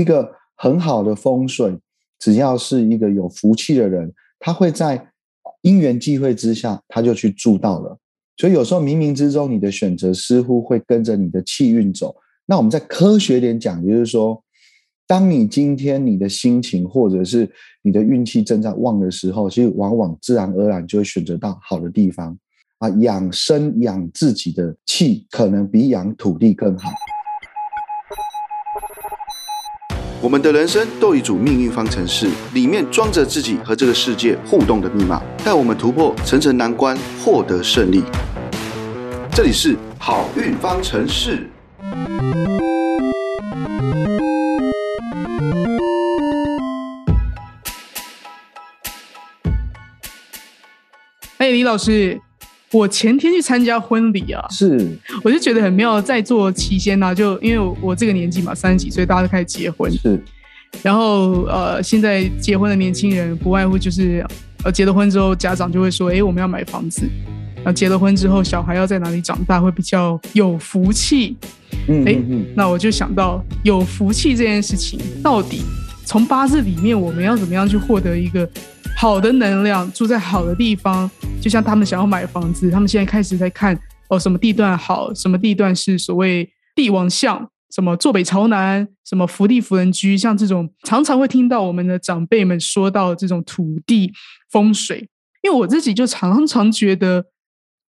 一个很好的风水，只要是一个有福气的人，他会在因缘际会之下，他就去住到了。所以有时候冥冥之中，你的选择似乎会跟着你的气运走。那我们在科学点讲，就是说，当你今天你的心情或者是你的运气正在旺的时候，其实往往自然而然就会选择到好的地方啊。养生养自己的气，可能比养土地更好。我们的人生都有一组命运方程式，里面装着自己和这个世界互动的密码，带我们突破层层难关，获得胜利。这里是好运方程式。哎，李老师。我前天去参加婚礼啊，是，我就觉得很妙。在座期间呢，就因为我这个年纪嘛，三十几岁，大家都开始结婚。是，然后呃，现在结婚的年轻人不外乎就是，呃，结了婚之后，家长就会说，哎，我们要买房子。啊，结了婚之后，小孩要在哪里长大会比较有福气？嗯，哎，那我就想到有福气这件事情，到底从八字里面，我们要怎么样去获得一个？好的能量住在好的地方，就像他们想要买房子，他们现在开始在看哦，什么地段好，什么地段是所谓帝王向，什么坐北朝南，什么福地福人居，像这种常常会听到我们的长辈们说到这种土地风水，因为我自己就常常觉得。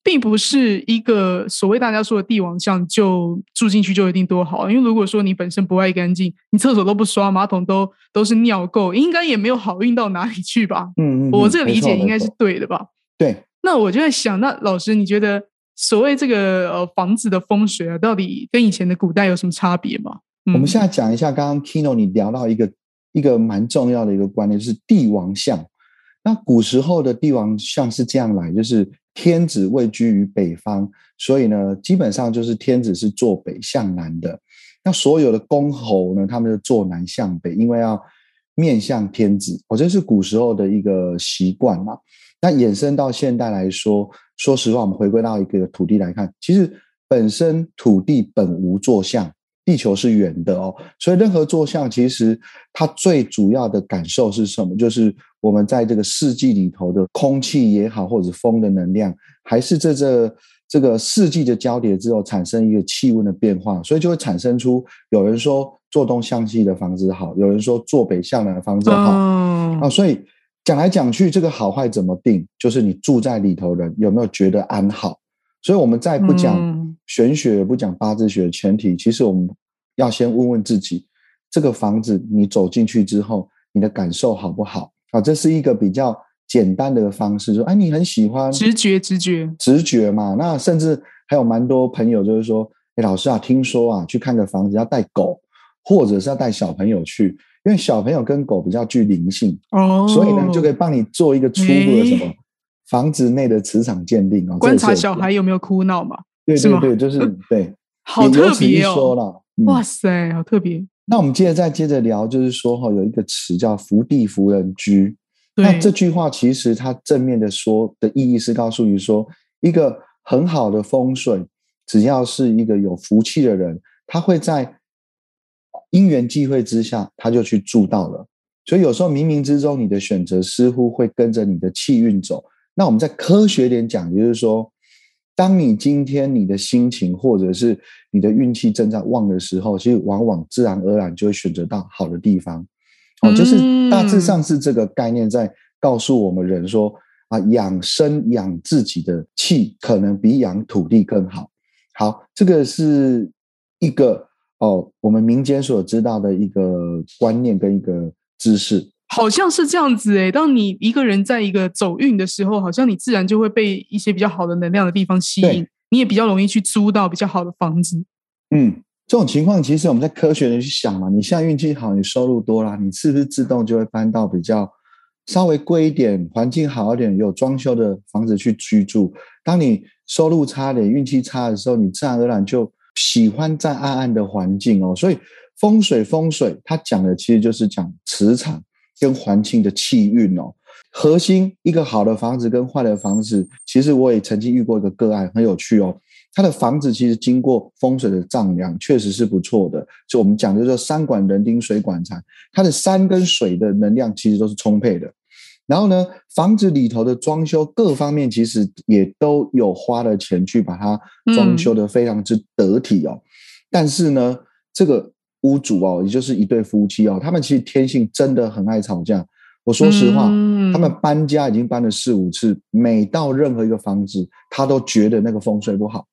并不是一个所谓大家说的帝王像，就住进去就一定多好。因为如果说你本身不爱干净，你厕所都不刷，马桶都都是尿垢，应该也没有好运到哪里去吧？嗯嗯，我这个理解应该是对的吧？对。那我就在想，那老师，你觉得所谓这个呃房子的风水啊，到底跟以前的古代有什么差别吗？我们现在讲一下，刚刚 Kino 你聊到一个一个蛮重要的一个观念，就是帝王像。那古时候的帝王像是这样来，就是。天子位居于北方，所以呢，基本上就是天子是坐北向南的。那所有的公侯呢，他们就坐南向北，因为要面向天子。我这是古时候的一个习惯嘛。那衍生到现代来说，说实话，我们回归到一个土地来看，其实本身土地本无坐向。地球是圆的哦，所以任何坐向其实它最主要的感受是什么？就是我们在这个四季里头的空气也好，或者风的能量，还是这这这个四季的交叠之后产生一个气温的变化，所以就会产生出有人说坐东向西的房子好，有人说坐北向南的房子好啊。所以讲来讲去，这个好坏怎么定？就是你住在里头人有没有觉得安好？所以我们在不讲玄学，不讲八字学的前提，其实我们。要先问问自己，这个房子你走进去之后，你的感受好不好？啊，这是一个比较简单的方式，说，哎，你很喜欢，直觉，直觉，直觉嘛。那甚至还有蛮多朋友就是说，哎，老师啊，听说啊，去看个房子要带狗，或者是要带小朋友去，因为小朋友跟狗比较具灵性哦，所以呢，就可以帮你做一个初步的什么房子内的磁场鉴定啊，观察小孩有没有哭闹嘛？对对对，就是对，好特别哦。哇塞，好特别！那我们接着再接着聊，就是说哈，有一个词叫“福地福人居”。那这句话其实它正面的说的意义是告诉你说，一个很好的风水，只要是一个有福气的人，他会在因缘际会之下，他就去住到了。所以有时候冥冥之中，你的选择似乎会跟着你的气运走。那我们在科学点讲，就是说。当你今天你的心情或者是你的运气正在旺的时候，其实往往自然而然就会选择到好的地方。哦，就是大致上是这个概念在告诉我们人说啊，养生养自己的气，可能比养土地更好。好，这个是一个哦，我们民间所知道的一个观念跟一个知识。好像是这样子诶，当你一个人在一个走运的时候，好像你自然就会被一些比较好的能量的地方吸引，你也比较容易去租到比较好的房子。嗯，这种情况其实我们在科学的去想嘛，你现在运气好，你收入多啦，你是不是自动就会搬到比较稍微贵一点、环境好一点、有装修的房子去居住？当你收入差点、运气差的时候，你自然而然就喜欢在暗暗的环境哦。所以风水风水，它讲的其实就是讲磁场。跟环境的气运哦，核心一个好的房子跟坏的房子，其实我也曾经遇过一个个案，很有趣哦。它的房子其实经过风水的丈量，确实是不错的。就我们讲的，说山管人丁，水管财，它的山跟水的能量其实都是充沛的。然后呢，房子里头的装修各方面其实也都有花了钱去把它装修的非常之得体哦。但是呢，这个屋主哦，也就是一对夫妻哦，他们其实天性真的很爱吵架。我说实话，他们搬家已经搬了四五次，每到任何一个房子，他都觉得那个风水不好。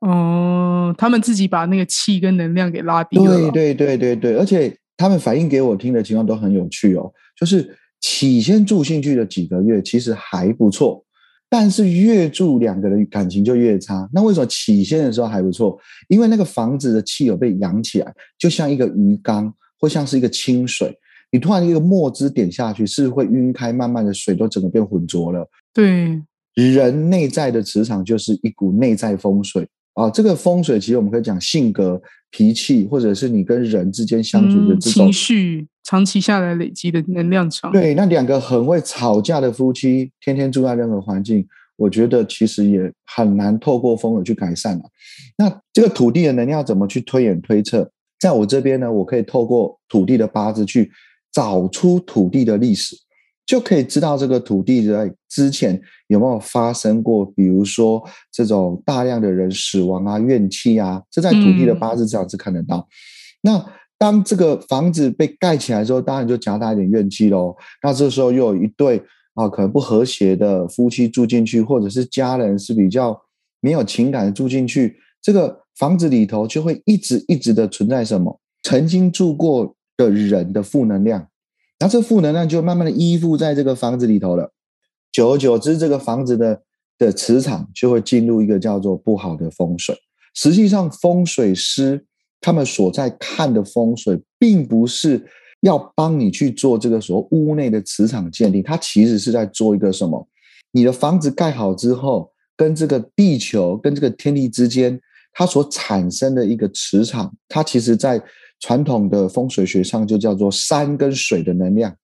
哦，他们自己把那个气跟能量给拉低了。对对对对对，而且他们反映给我听的情况都很有趣哦。就是起先住进去的几个月其实还不错，但是越住两个人感情就越差。那为什么起先的时候还不错？因为那个房子的气有被养起来，就像一个鱼缸，或像是一个清水。你突然一个墨汁点下去，是会晕开，慢慢的水都整个变浑浊了。对，人内在的磁场就是一股内在风水啊。这个风水其实我们可以讲性格、脾气，或者是你跟人之间相处的这种情绪，长期下来累积的能量场。对，那两个很会吵架的夫妻，天天住在任何环境，我觉得其实也很难透过风水去改善了。那这个土地的能量怎么去推演推测？在我这边呢，我可以透过土地的八字去。找出土地的历史，就可以知道这个土地在之前有没有发生过，比如说这种大量的人死亡啊、怨气啊，这在土地的八字上是看得到。那当这个房子被盖起来之后，当然就夹杂一点怨气喽。那这时候又有一对啊，可能不和谐的夫妻住进去，或者是家人是比较没有情感的住进去，这个房子里头就会一直一直的存在什么曾经住过。的人的负能量，然后这负能量就慢慢的依附在这个房子里头了。久而久之，这个房子的的磁场就会进入一个叫做不好的风水。实际上，风水师他们所在看的风水，并不是要帮你去做这个所谓屋内的磁场鉴定，它其实是在做一个什么？你的房子盖好之后，跟这个地球、跟这个天地之间，它所产生的一个磁场，它其实在。传统的风水学上就叫做山跟水的能量，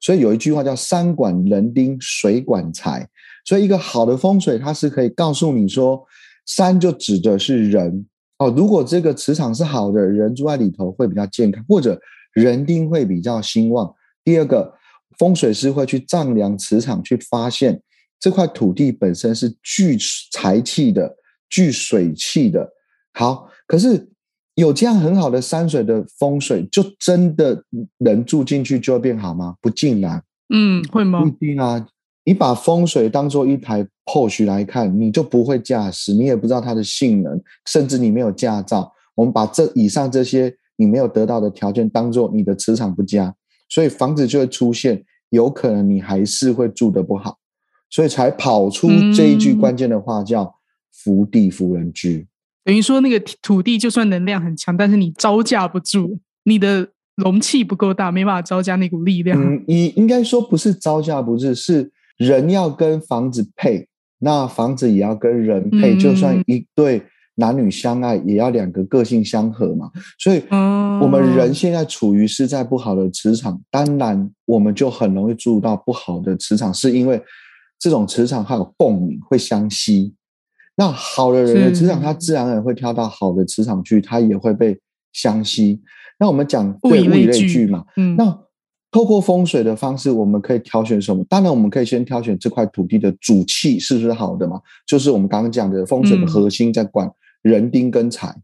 所以有一句话叫“山管人丁，水管财”。所以一个好的风水，它是可以告诉你说，山就指的是人哦。如果这个磁场是好的，人住在里头会比较健康，或者人丁会比较兴旺。第二个，风水师会去丈量磁场，去发现这块土地本身是聚财气的、聚水气的。好，可是。有这样很好的山水的风水，就真的人住进去就会变好吗？不尽然。嗯，会吗？不一定啊。你把风水当做一台 POS 来看，你就不会驾驶，你也不知道它的性能，甚至你没有驾照。我们把这以上这些你没有得到的条件当做你的磁场不佳，所以房子就会出现有可能你还是会住的不好，所以才跑出这一句关键的话叫“福地福人居”。等于说，那个土地就算能量很强，但是你招架不住，你的容器不够大，没办法招架那股力量。嗯，你应该说不是招架不住，是人要跟房子配，那房子也要跟人配。就算一对男女相爱，也要两个个性相合嘛。所以，我们人现在处于是在不好的磁场，当然我们就很容易注入到不好的磁场，是因为这种磁场还有共鸣，会相吸。那好的人的磁场，他自然而然会跳到好的磁场去，他也会被相吸。那我们讲物以类聚嘛，嗯，那透过风水的方式，我们可以挑选什么？当然，我们可以先挑选这块土地的主气是不是好的嘛？就是我们刚刚讲的风水的核心在管人丁跟财。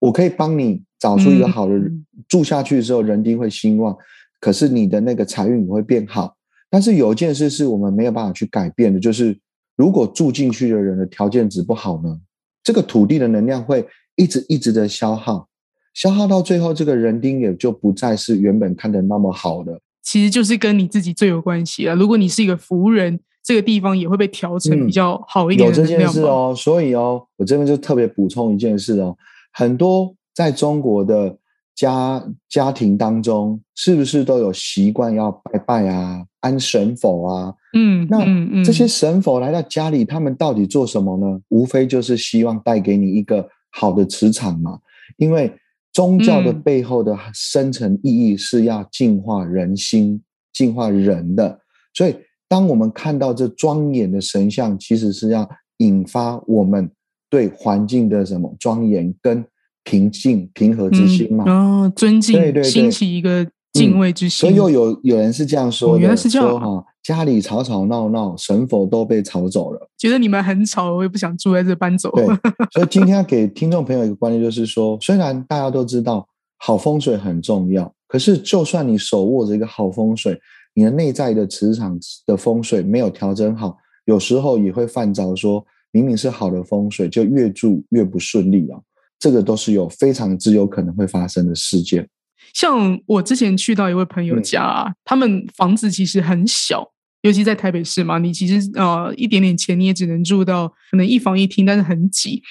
我可以帮你找出一个好的住下去的时候，人丁会兴旺，可是你的那个财运也会变好。但是有一件事是我们没有办法去改变的，就是。如果住进去的人的条件值不好呢？这个土地的能量会一直一直的消耗，消耗到最后，这个人丁也就不再是原本看的那么好的。其实就是跟你自己最有关系了。如果你是一个福人，这个地方也会被调成比较好一点。有这件事哦，所以哦，我这边就特别补充一件事哦，很多在中国的。家家庭当中是不是都有习惯要拜拜啊、安神佛啊？嗯，那这些神佛来到家里，他们到底做什么呢？无非就是希望带给你一个好的磁场嘛。因为宗教的背后的深层意义是要净化人心、净化人的。所以，当我们看到这庄严的神像，其实是要引发我们对环境的什么庄严跟平静、平和之心嘛。哦，尊敬，对对对兴起一个敬畏之心。所以又有有人是这样说的，哦原来是这样啊说哈，家里吵吵闹闹，神佛都被吵走了。觉得你们很吵，我也不想住在这搬走。对，所以今天要给听众朋友一个观念，就是说，虽然大家都知道好风水很重要，可是就算你手握着一个好风水，你的内在的磁场的风水没有调整好，有时候也会犯着说，明明是好的风水，就越住越不顺利啊。这个都是有非常之有可能会发生的事件。像我之前去到一位朋友嗯家、啊，他们房子其实很小，尤其在台北市嘛，你其实呃一点点钱你也只能住到可能一房一厅，但是很挤。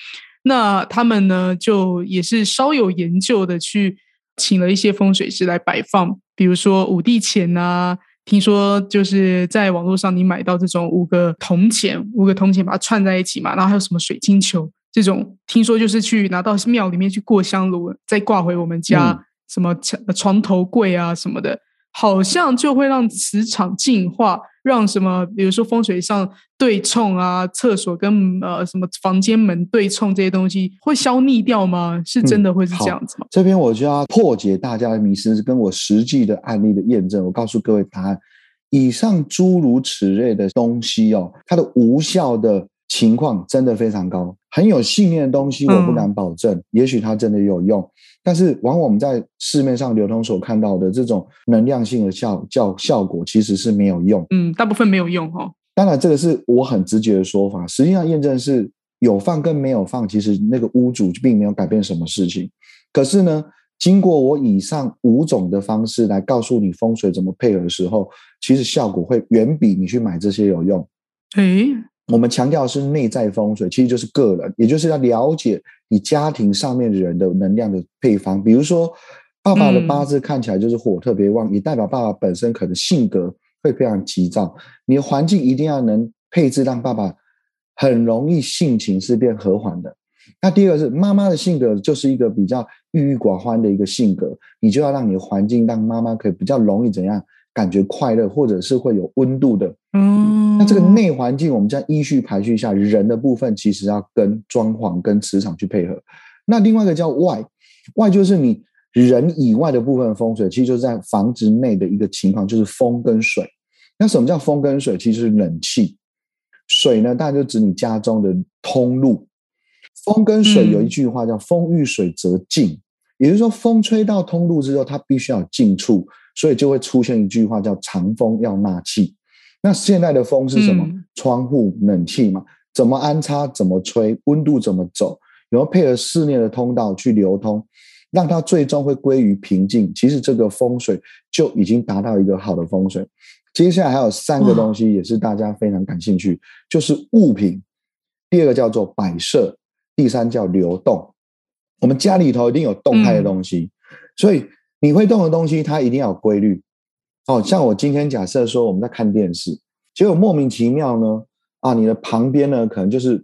那他们呢，就也是稍有研究的去请了一些风水师来摆放，比如说五帝钱啊。听说就是在网络上你买到这种五个铜钱，五个铜钱把它串在一起嘛，然后还有什么水晶球这种，听说就是去拿到庙里面去过香炉，再挂回我们家。嗯什么床床头柜啊什么的，好像就会让磁场净化，让什么比如说风水上对冲啊，厕所跟呃什么房间门对冲这些东西会消逆掉吗？是真的会是这样子吗？这边我就要破解大家的迷思，跟我实际的案例的验证。我告诉各位答案：以上诸如此类的东西哦，它的无效的情况真的非常高。很有信念的东西，我不敢保证，也许它真的有用，但是往往我们在市面上流通所看到的这种能量性的效效效果，其实是没有用。嗯，大部分没有用哦。当然，这个是我很直觉的说法，实际上验证是有放跟没有放，其实那个屋主并没有改变什么事情。可是呢，经过我以上五种的方式来告诉你风水怎么配合的时候，其实效果会远比你去买这些有用。诶，我们强调的是内在风水，其实就是个人，也就是要了解你家庭上面人的能量的配方。比如说，爸爸的八字看起来就是火特别旺，也代表爸爸本身可能性格会非常急躁。你的环境一定要能配置，让爸爸很容易性情是变和缓的。那第二个是妈妈的性格，就是一个比较郁郁寡欢的一个性格，你就要让你的环境让妈妈可以比较容易怎样感觉快乐，或者是会有温度的。嗯，那这个内环境，我们这样依序排序一下，人的部分其实要跟装潢、跟磁场去配合。那另外一个叫外，外就是你人以外的部分风水，其实就是在房子内的一个情况，就是风跟水。那什么叫风跟水？其实是冷气。水呢，当然就指你家中的通路。风跟水有一句话叫“风遇水则静”，也就是说，风吹到通路之后，它必须要有静处，所以就会出现一句话叫“长风要纳气”。那现在的风是什么？嗯窗户冷气嘛，怎么安插，怎么吹，温度怎么走，然后配合室内的通道去流通，让它最终会归于平静。其实这个风水就已经达到一个好的风水。接下来还有三个东西也是大家非常感兴趣，就是物品。第二个叫做摆设，第三叫流动。我们家里头一定有动态的东西，所以你会动的东西，它一定要有规律。哦，像我今天假设说我们在看电视，结果莫名其妙呢，啊，你的旁边呢可能就是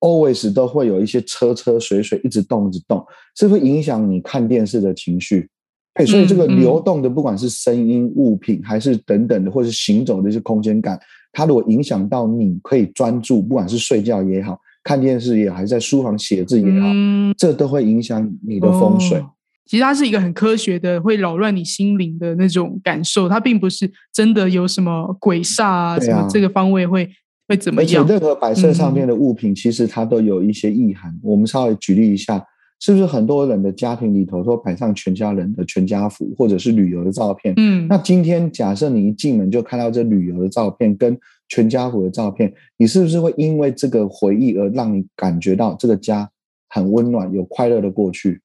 always 都会有一些车车水水一直动一直动，这会影响你看电视的情绪。哎，所以这个流动的，不管是声音、物品，还是等等的，或是行走的一些空间感，它如果影响到你可以专注，不管是睡觉也好，看电视也好，还是在书房写字也好，嗯这都会影响你的风水。哦其实它是一个很科学的，会扰乱你心灵的那种感受。它并不是真的有什么鬼煞啊，啊什么这个方位会会怎么而且样？任何摆设上面的物品，其实它都有一些意涵。我们稍微举例一下，是不是很多人的家庭里头都摆上全家人的全家福，或者是旅游的照片？嗯，那今天假设你一进门就看到这旅游的照片跟全家福的照片，你是不是会因为这个回忆而让你感觉到这个家很温暖、有快乐的过去？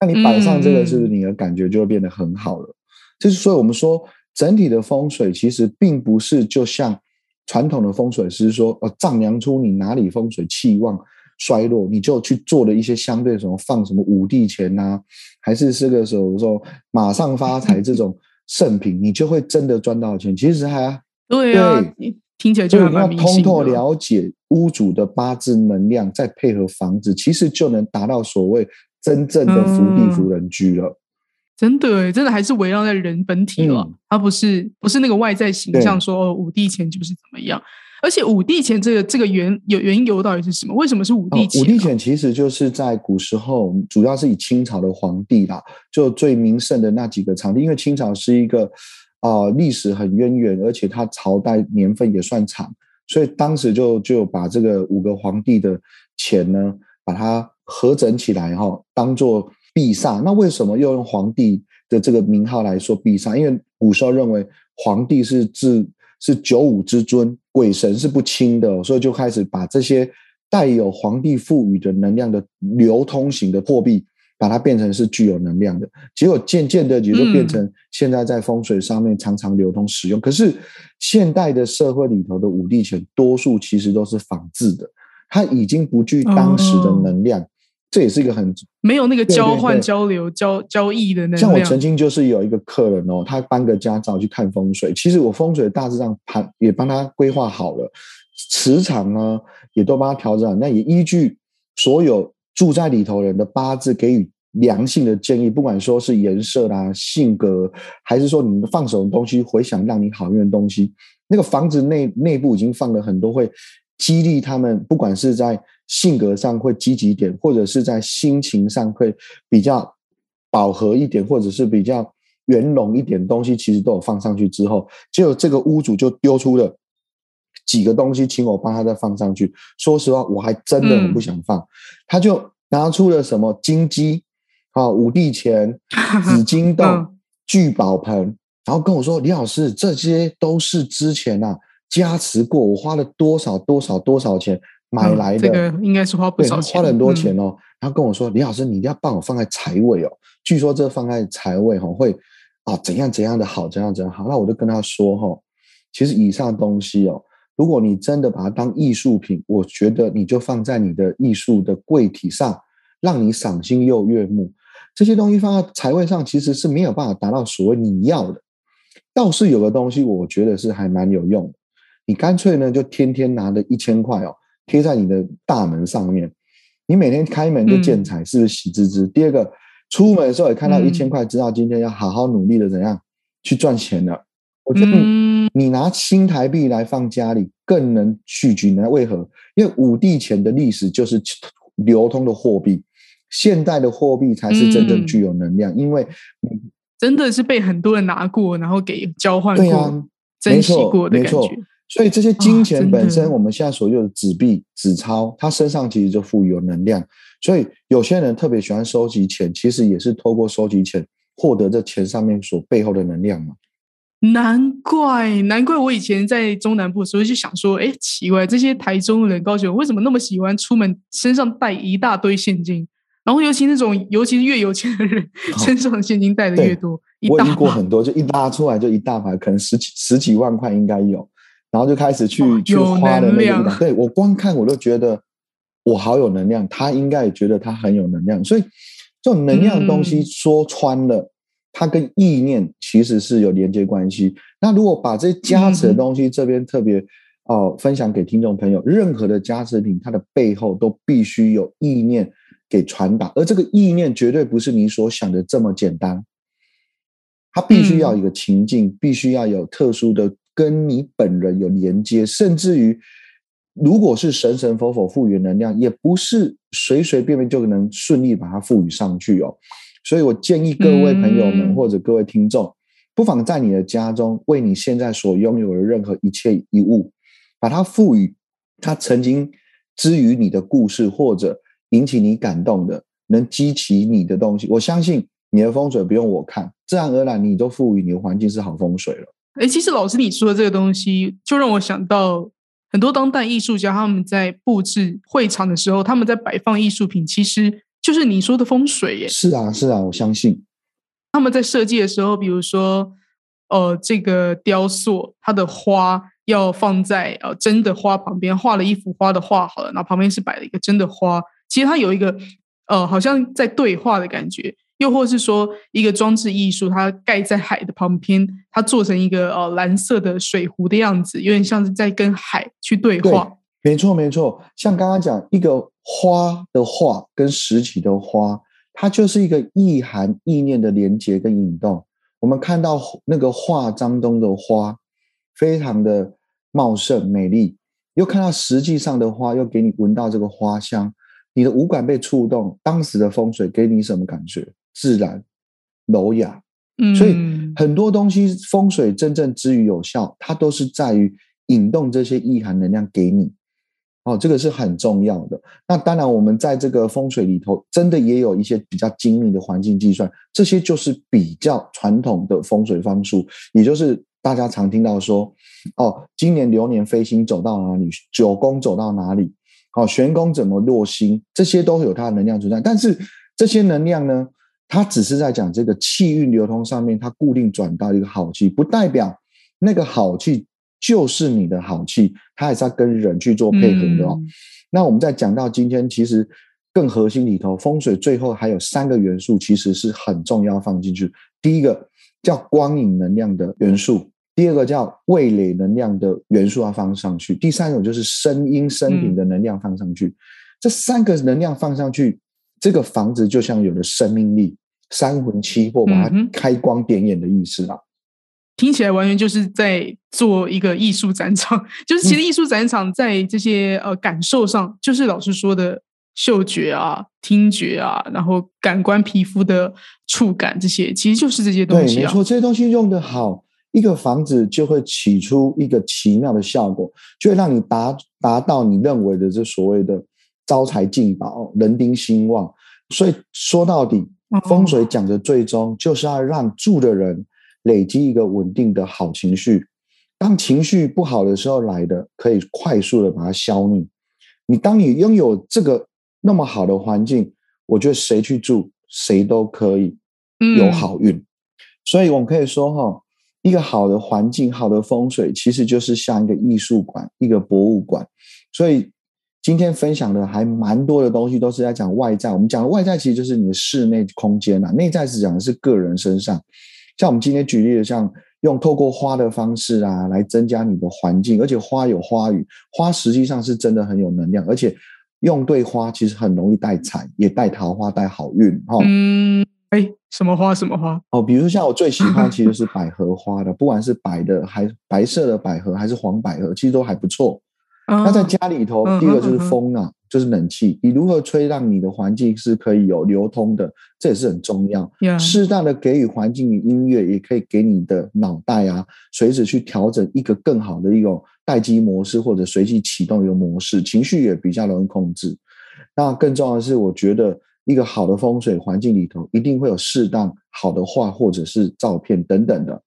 那你摆上这个，嗯是不是你的感觉就会变得很好了？就是所以我们说，整体的风水其实并不是就像传统的风水师说，呃，丈量出你哪里风水气旺衰落，你就去做了一些相对什么放什么五帝钱呐、还是这个时候说马上发财这种圣品，你就会真的赚到钱。其实还对啊对，听起来就还就你要蛮迷信通透。了解屋主的八字能量，再配合房子，其实就能达到所谓真正的福地嗯福人居了。真的，真的还是围绕在人本体了，嗯它不是不是那个外在形象说哦五帝钱就是怎么样。而且五帝钱这个这个缘有缘由到底是什么？为什么是五帝钱、五帝钱其实就是在古时候，主要是以清朝的皇帝啦，就最名盛的那几个朝帝，因为清朝是一个啊历史很渊源，而且它朝代年份也算长，所以当时就就把这个五个皇帝的钱呢，把它合整起来哈，当做币煞。那为什么又用皇帝的这个名号来说币煞？因为古时候认为皇帝是至是九五之尊，鬼神是不清的，所以就开始把这些带有皇帝赋予的能量的流通型的货币，把它变成是具有能量的。结果渐渐的也就变成现在在风水上面常常流通使用。可是现代的社会里头的五帝钱，多数其实都是仿制的，它已经不具当时的能量。这也是一个很没有那个交换、交流、交交易的那。像我曾经就是有一个客人哦，他搬个家照去看风水，其实我风水大致上盘也帮他规划好了，磁场呢也都帮他调整，那也依据所有住在里头人的八字给予良性的建议，不管说是颜色啦、性格，还是说你们放手的东西，回想让你好运的东西，那个房子内内部已经放了很多会激励他们，不管是在。性格上会积极一点，或者是在心情上会比较饱和一点，或者是比较圆融一点东西，其实都有放上去之后，结果这个屋主就丢出了几个东西，请我帮他再放上去。说实话，我还真的很不想放，他就拿出了什么金鸡啊、五帝钱、紫金豆、聚宝盆，然后跟我说：“李老师，这些都是之前啊加持过，我花了多少多少多少钱。”买来的这个应该是花不少钱，花了很多钱哦。然后跟我说：“李老师，你一定要帮我放在财位哦。据说这放在财位哈会啊怎样怎样的好，怎样怎样好。”那我就跟他说：“哈，其实以上东西哦，如果你真的把它当艺术品，我觉得你就放在你的艺术的柜体上，让你赏心又悦目。这些东西放在财位上，其实是没有办法达到所谓你要的。倒是有个东西，我觉得是还蛮有用的。你干脆呢，就天天拿着一千块哦。”贴在你的大门上面，你每天开门就见财，是不是喜滋滋？第二个，出门的时候也看到一千块，知道今天要好好努力的怎样去赚钱了。我觉得你拿新台币来放家里，更能聚聚呢？为何？因为五帝钱的历史就是流通的货币，现代的货币才是真正具有能量，因为真的是被很多人拿过，然后给交换过、珍惜过的感觉。所以这些金钱本身，我们现在所有的纸币、纸钞，它身上其实就富有能量。所以有些人特别喜欢收集钱，其实也是透过收集钱获得这钱上面所背后的能量嘛。难怪，难怪我以前在中南部的时候就想说，哎，奇怪，这些台中人、高雄为什么那么喜欢出门身上带一大堆现金？然后尤其那种，尤其是越有钱的人，身上的现金带的越多。我遇过很多，就一拉出来就一大排，可能十几十几万块应该有。然后就开始去去花的那个，对我光看我都觉得我好有能量，他应该也觉得他很有能量，所以这种能量的东西说穿了，它跟意念其实是有连接关系。那如果把这加持的东西这边特别哦分享给听众朋友，任何的加持品，它的背后都必须有意念给传达，而这个意念绝对不是你所想的这么简单，它必须要一个情境，必须要有特殊的。跟你本人有连接，甚至于，如果是神神佛佛赋予能量，也不是随随便便就能顺利把它赋予上去哦。所以我建议各位朋友们或者各位听众，不妨在你的家中，为你现在所拥有的任何一切一物，把它赋予它曾经之于你的故事，或者引起你感动的，能激起你的东西。我相信你的风水不用我看，自然而然你都赋予你的环境是好风水了。哎，其实老师你说的这个东西，就让我想到很多当代艺术家他们在布置会场的时候，他们在摆放艺术品，其实就是你说的风水耶。是啊，是啊，我相信他们在设计的时候，比如说，呃，这个雕塑它的花要放在呃真的花旁边，画了一幅花的画好了，然后旁边是摆了一个真的花，其实它有一个呃，好像在对话的感觉。又或是说，一个装置艺术，它盖在海的旁边，它做成一个呃蓝色的水壶的样子，有点像是在跟海去对话。没错，没错。像刚刚讲一个花的画跟实体的花，它就是一个意涵、意念的连接跟引动。我们看到那个画当中的花，非常的茂盛美丽，又看到实际上的花，又给你闻到这个花香，你的五感被触动。当时的风水给你什么感觉？自然、柔雅。嗯，所以很多东西风水真正之于有效，它都是在于引动这些意涵能量给你。哦，这个是很重要的。那当然，我们在这个风水里头，真的也有一些比较精密的环境计算，这些就是比较传统的风水方术，也就是大家常听到说，哦，今年流年飞星走到哪里，九宫走到哪里，哦，玄宫怎么落星，这些都有它的能量存在。但是这些能量呢，它只是在讲这个气运流通上面，它固定转到一个好气，不代表那个好气。就是你的好气，它还是要跟人去做配合的哦。那我们在讲到今天，其实更核心里头，风水最后还有三个元素，其实是很重要放进去。第一个叫光影能量的元素，第二个叫味蕾能量的元素要放上去，第三种就是声音声频的能量放上去。这三个能量放上去，这个房子就像有了生命力，三魂七魄把它开光点眼的意思啊。听起来完全就是在做一个艺术展场，就是其实艺术展场在这些呃感受上，就是老师说的嗅觉啊、听觉啊，然后感官皮肤的触感这些，其实就是这些东西。对，没错，这些东西用的好，一个房子就会起出一个奇妙的效果，就会让你达达到你认为的这所谓的招财进宝、人丁兴旺。所以说到底，风水讲的最终就是要让住的人。累积一个稳定的好情绪，当情绪不好的时候来的，可以快速的把它消灭。你当你拥有这个那么好的环境，我觉得谁去住谁都可以有好运。所以我们可以说哈，一个好的环境、好的风水，其实就是像一个艺术馆、一个博物馆。所以今天分享的还蛮多的东西，都是在讲外在。我们讲的外在，其实就是你的室内空间呐；内在是讲的是个人身上。像我们今天举例的，像用透过花的方式啊，来增加你的环境，而且花有花语，花实际上是真的很有能量，而且用对花其实很容易带财，也带桃花，带好运哈。嗯，哎，什么花？什么花？哦，比如像我最喜欢其实是百合花的，不管是白的还白色的百合，还是黄百合，其实都还不错。那在家里头，第一个就是风啊。就是冷气，你如何吹让你的环境是可以有流通的，这也是很重要。适当的给予环境与音乐，也可以给你的脑袋啊，随时去调整一个更好的一种待机模式，或者随机启动一个模式，情绪也比较容易控制。那更重要的是，我觉得一个好的风水环境里头，一定会有适当好的画或者是照片等等的，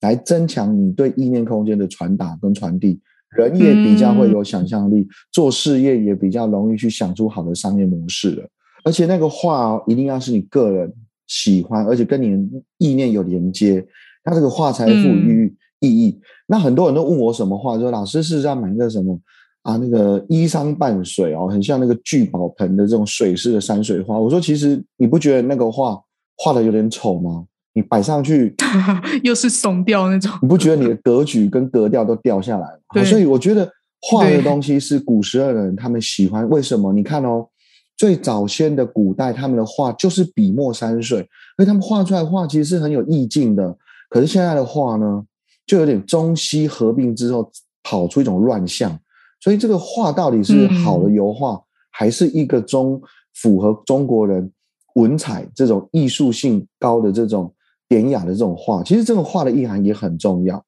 来增强你对意念空间的传达跟传递。人也比较会有想象力，做事业也比较容易去想出好的商业模式了。而且那个画一定要是你个人喜欢，而且跟你意念有连接，它这个画才赋予意义。那很多人都问我什么画，说老师是要买个什么啊？那个依山傍水哦，很像那个聚宝盆的这种水式的山水画。我说其实你不觉得那个画画的有点丑吗？你摆上去，又是怂掉那种，你不觉得你的格局跟格调都掉下来了？所以我觉得画的东西是古时候的人他们喜欢。为什么？你看哦，最早先的古代他们的画就是笔墨山水，所以他们画出来画其实是很有意境的。可是现在的画呢，就有点中西合并之后跑出一种乱象。所以这个画到底是好的油画，还是一个中符合中国人文采这种艺术性高的这种？典雅的这种画，其实这种画的意涵也很重要。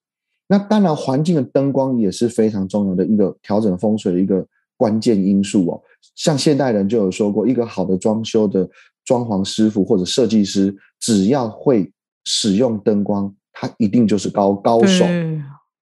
那当然，环境的灯光也是非常重要的一个调整风水的一个关键因素哦。像现代人就有说过，一个好的装修的装潢师傅或者设计师，只要会使用灯光，他一定就是高高手。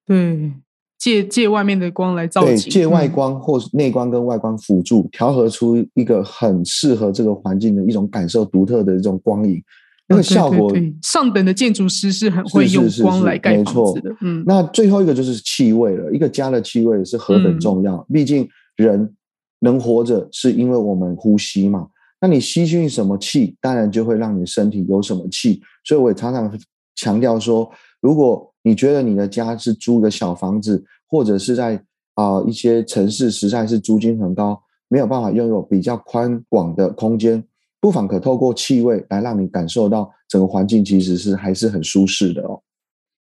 对，借借外面的光来照对，借外光或内光跟外光辅助，调和出一个很适合这个环境的一种感受独特的这种光影。那个效果，上等的建筑师是很会用光来盖房子的。嗯，那最后一个就是气味了。一个家的气味是何等重要，毕竟人能活着是因为我们呼吸嘛。那你吸进什么气，当然就会让你身体有什么气。所以我也常常强调说，如果你觉得你的家是租个小房子，或者是在啊一些城市实在是租金很高，没有办法拥有比较宽广的空间。不妨可透过气味来让你感受到整个环境其实是还是很舒适的哦。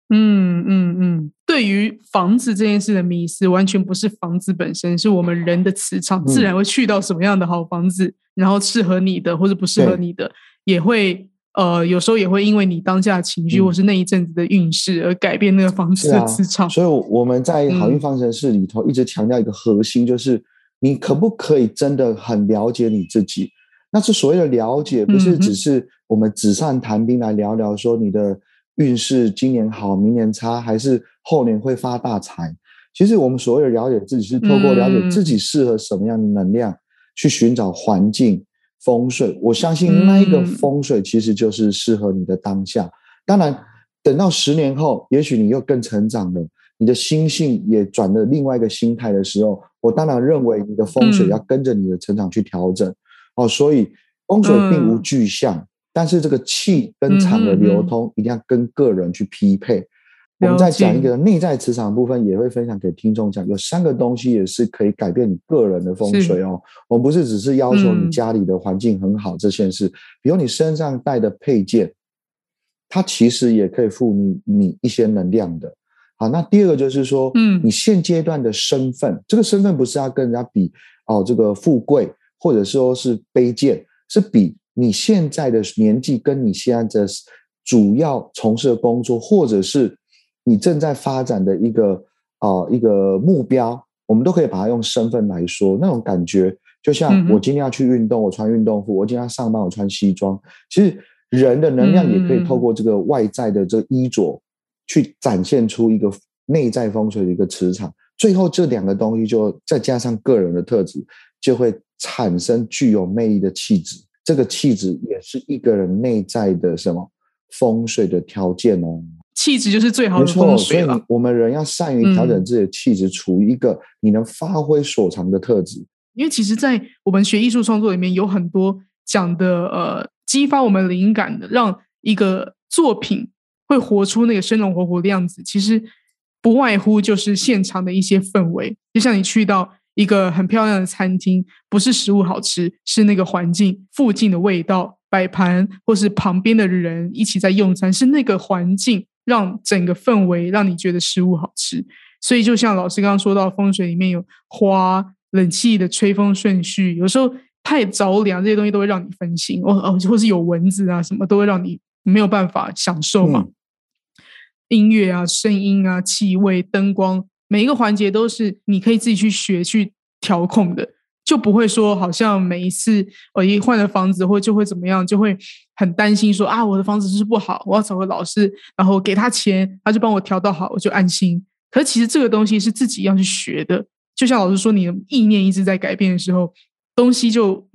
嗯嗯嗯，对于房子这件事的迷思，完全不是房子本身，是我们人的磁场，自然会去到什么样的好房子，然后适合你的或者不适合你的，也会呃，有时候也会因为你当下情绪或是那一阵子的运势而改变那个房子的磁场。所以我们在好运方程式里头一直强调一个核心，就是你可不可以真的很了解你自己？那是所谓的了解，不是只是我们纸上谈兵来聊聊说你的。运势今年好，明年差，还是后年会发大财？其实我们所谓的了解自己，是透过了解自己适合什么样的能量，去寻找环境风水。我相信那一个风水其实就是适合你的当下。当然，等到十年后，也许你又更成长了，你的心性也转了另外一个心态的时候，我当然认为你的风水要跟着你的成长去调整。哦，所以风水并无具象。但是这个气跟场的流通一定要跟个人去匹配。我们在讲一个内在磁场部分，也会分享给听众讲，有三个东西也是可以改变你个人的风水哦。我们不是只是要求你家里的环境很好这件事，比如你身上带的配件，它其实也可以赋你你一些能量的。好，那第二个就是说，嗯，你现阶段的身份，这个身份不是要跟人家比哦，这个富贵或者说是卑贱，是比。你现在的年纪跟你现在的主要从事的工作，或者是你正在发展的一个啊一个目标，我们都可以把它用身份来说。那种感觉，就像我今天要去运动，我穿运动服；我今天要上班，我穿西装。其实人的能量也可以透过这个外在的这个衣着，去展现出一个内在风水的一个磁场。最后这两个东西，就再加上个人的特质，就会产生具有魅力的气质。这个气质也是一个人内在的什么风水的条件哦。气质就是最好的风水了。所以我们人要善于调整自己的气质，处于一个你能发挥所长的特质。因为其实，在我们学艺术创作里面，有很多讲的呃，激发我们灵感的，让一个作品会活出那个生龙活虎的样子。其实不外乎就是现场的一些氛围，就像你去到。一个很漂亮的餐厅，不是食物好吃，是那个环境、附近的味道、摆盘，或是旁边的人一起在用餐，是那个环境让整个氛围让你觉得食物好吃。所以，就像老师刚刚说到，风水里面有花、冷气的吹风顺序，有时候太着凉，这些东西都会让你分心，哦哦，或是有蚊子啊什么，都会让你没有办法享受嘛。音乐啊、声音啊、气味、灯光。每一个环节都是你可以自己去学去调控的，就不会说好像每一次我一换了房子或就会怎么样，就会很担心说啊我的房子是不好，我要找个老师，然后给他钱，他就帮我调到好，我就安心。可是其实这个东西是自己要去学的，就像老师说，你的意念一直在改变的时候，东西就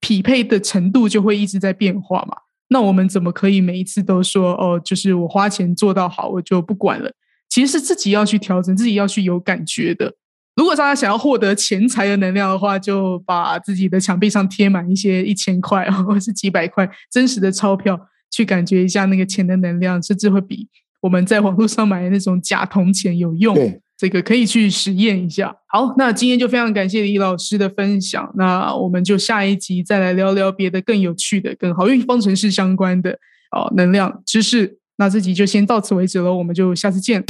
匹配的程度就会一直在变化嘛。那我们怎么可以每一次都说哦，就是我花钱做到好，我就不管了？其实是自己要去调整，自己要去有感觉的。如果大家想要获得钱财的能量的话，就把自己的墙壁上贴满一些一千块 或是几百块真实的钞票，去感觉一下那个钱的能量，甚至会比我们在网络上买的那种假铜钱有用。这个可以去实验一下。好，那今天就非常感谢李老师的分享。那我们就下一集再来聊聊别的更有趣的、跟好运方程式相关的哦能量知识。那这集就先到此为止了，我们就下次见。